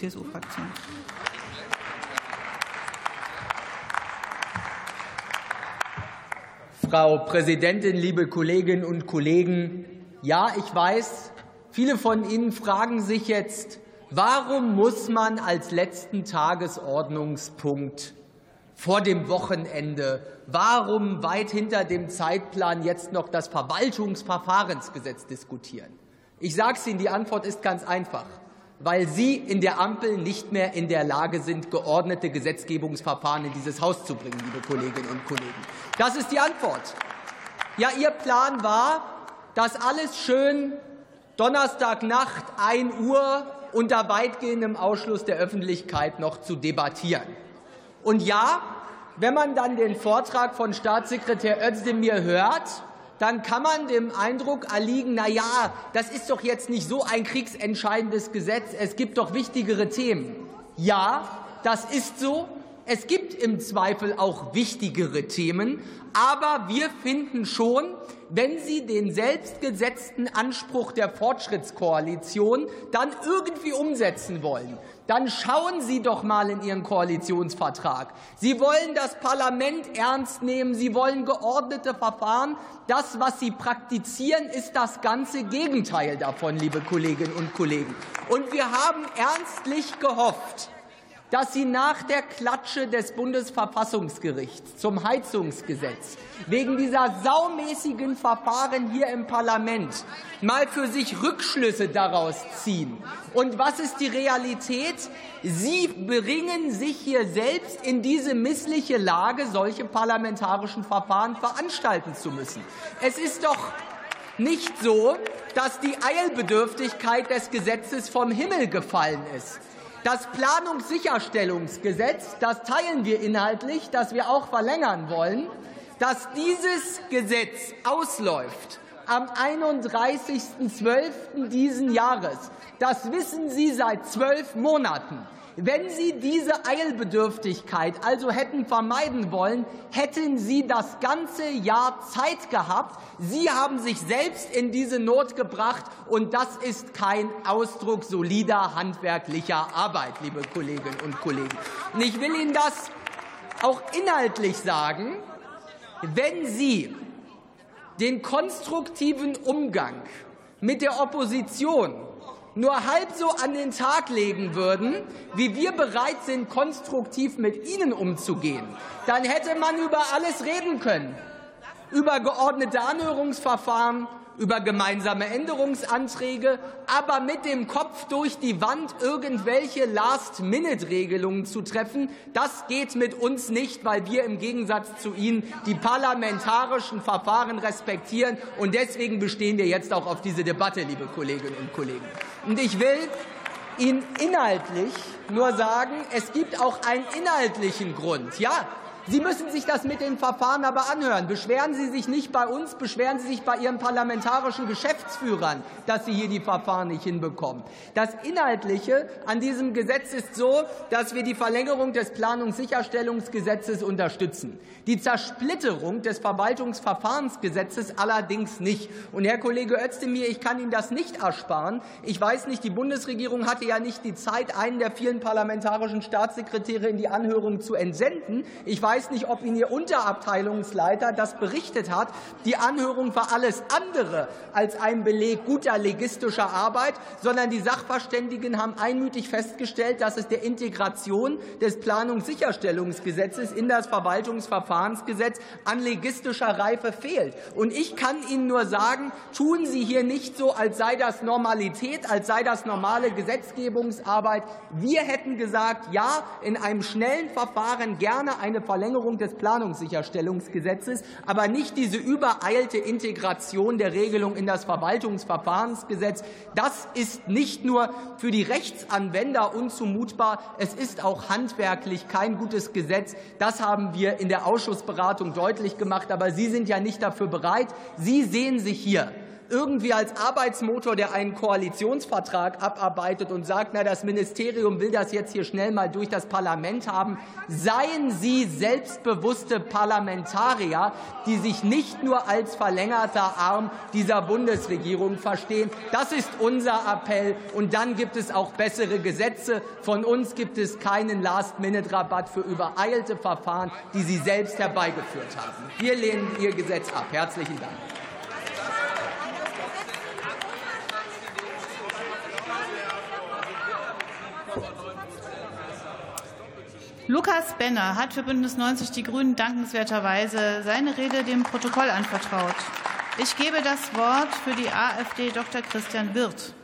CSU-Fraktion. Frau Präsidentin, liebe Kolleginnen und Kollegen! Ja, ich weiß, viele von Ihnen fragen sich jetzt, warum muss man als letzten Tagesordnungspunkt vor dem Wochenende, warum weit hinter dem Zeitplan jetzt noch das Verwaltungsverfahrensgesetz diskutieren? Ich sage es Ihnen, die Antwort ist ganz einfach weil Sie in der Ampel nicht mehr in der Lage sind, geordnete Gesetzgebungsverfahren in dieses Haus zu bringen, liebe Kolleginnen und Kollegen. Das ist die Antwort. Ja, Ihr Plan war, das alles schön Donnerstagnacht 1 Uhr unter weitgehendem Ausschluss der Öffentlichkeit noch zu debattieren. Und ja, wenn man dann den Vortrag von Staatssekretär Özdemir hört, dann kann man dem Eindruck erliegen, na ja, das ist doch jetzt nicht so ein kriegsentscheidendes Gesetz, es gibt doch wichtigere Themen. Ja, das ist so. Es gibt im Zweifel auch wichtigere Themen, aber wir finden schon, wenn Sie den selbstgesetzten Anspruch der Fortschrittskoalition dann irgendwie umsetzen wollen, dann schauen Sie doch mal in Ihren Koalitionsvertrag. Sie wollen das Parlament ernst nehmen, Sie wollen geordnete Verfahren. Das, was Sie praktizieren, ist das ganze Gegenteil davon, liebe Kolleginnen und Kollegen. Und wir haben ernstlich gehofft, dass Sie nach der Klatsche des Bundesverfassungsgerichts zum Heizungsgesetz wegen dieser saumäßigen Verfahren hier im Parlament mal für sich Rückschlüsse daraus ziehen. Und was ist die Realität? Sie bringen sich hier selbst in diese missliche Lage, solche parlamentarischen Verfahren veranstalten zu müssen. Es ist doch nicht so, dass die Eilbedürftigkeit des Gesetzes vom Himmel gefallen ist. Das Planungssicherstellungsgesetz, das teilen wir inhaltlich, das wir auch verlängern wollen, dass dieses Gesetz ausläuft am 31.12. diesen Jahres. Das wissen Sie seit zwölf Monaten. Wenn Sie diese Eilbedürftigkeit also hätten vermeiden wollen, hätten Sie das ganze Jahr Zeit gehabt. Sie haben sich selbst in diese Not gebracht, und das ist kein Ausdruck solider handwerklicher Arbeit, liebe Kolleginnen und Kollegen. Und ich will Ihnen das auch inhaltlich sagen. Wenn Sie den konstruktiven Umgang mit der Opposition nur halb so an den Tag legen würden, wie wir bereit sind, konstruktiv mit Ihnen umzugehen, dann hätte man über alles reden können. Über geordnete Anhörungsverfahren, über gemeinsame Änderungsanträge, aber mit dem Kopf durch die Wand irgendwelche Last-Minute-Regelungen zu treffen, das geht mit uns nicht, weil wir im Gegensatz zu Ihnen die parlamentarischen Verfahren respektieren. Und deswegen bestehen wir jetzt auch auf diese Debatte, liebe Kolleginnen und Kollegen. Und ich will Ihnen inhaltlich nur sagen, es gibt auch einen inhaltlichen Grund. Ja, Sie müssen sich das mit den Verfahren aber anhören. Beschweren Sie sich nicht bei uns, beschweren Sie sich bei Ihren parlamentarischen Geschäftsführern, dass Sie hier die Verfahren nicht hinbekommen. Das Inhaltliche an diesem Gesetz ist so, dass wir die Verlängerung des Planungssicherstellungsgesetzes unterstützen. Die Zersplitterung des Verwaltungsverfahrensgesetzes allerdings nicht. Und Herr Kollege Özdemir, ich kann Ihnen das nicht ersparen. Ich weiß nicht, die Bundesregierung hatte ja nicht die Zeit, einen der vielen parlamentarischen Staatssekretäre in die Anhörung zu entsenden. Ich weiß weiß nicht, ob Ihnen Ihr Unterabteilungsleiter das berichtet hat. Die Anhörung war alles andere als ein Beleg guter legistischer Arbeit, sondern die Sachverständigen haben einmütig festgestellt, dass es der Integration des Planungssicherstellungsgesetzes in das Verwaltungsverfahrensgesetz an legistischer Reife fehlt. Und ich kann Ihnen nur sagen, tun Sie hier nicht so, als sei das Normalität, als sei das normale Gesetzgebungsarbeit. Wir hätten gesagt, ja, in einem schnellen Verfahren gerne eine Verlängerung Verlängerung des Planungssicherstellungsgesetzes, aber nicht diese übereilte Integration der Regelung in das Verwaltungsverfahrensgesetz. Das ist nicht nur für die Rechtsanwender unzumutbar, es ist auch handwerklich kein gutes Gesetz. Das haben wir in der Ausschussberatung deutlich gemacht. Aber Sie sind ja nicht dafür bereit. Sie sehen sich hier irgendwie als Arbeitsmotor, der einen Koalitionsvertrag abarbeitet und sagt, na, das Ministerium will das jetzt hier schnell mal durch das Parlament haben. Seien Sie selbstbewusste Parlamentarier, die sich nicht nur als verlängerter Arm dieser Bundesregierung verstehen. Das ist unser Appell. Und dann gibt es auch bessere Gesetze. Von uns gibt es keinen Last-Minute-Rabatt für übereilte Verfahren, die Sie selbst herbeigeführt haben. Wir lehnen Ihr Gesetz ab. Herzlichen Dank. Lukas Benner hat für Bündnis 90 Die Grünen dankenswerterweise seine Rede dem Protokoll anvertraut. Ich gebe das Wort für die AfD Dr. Christian Wirth.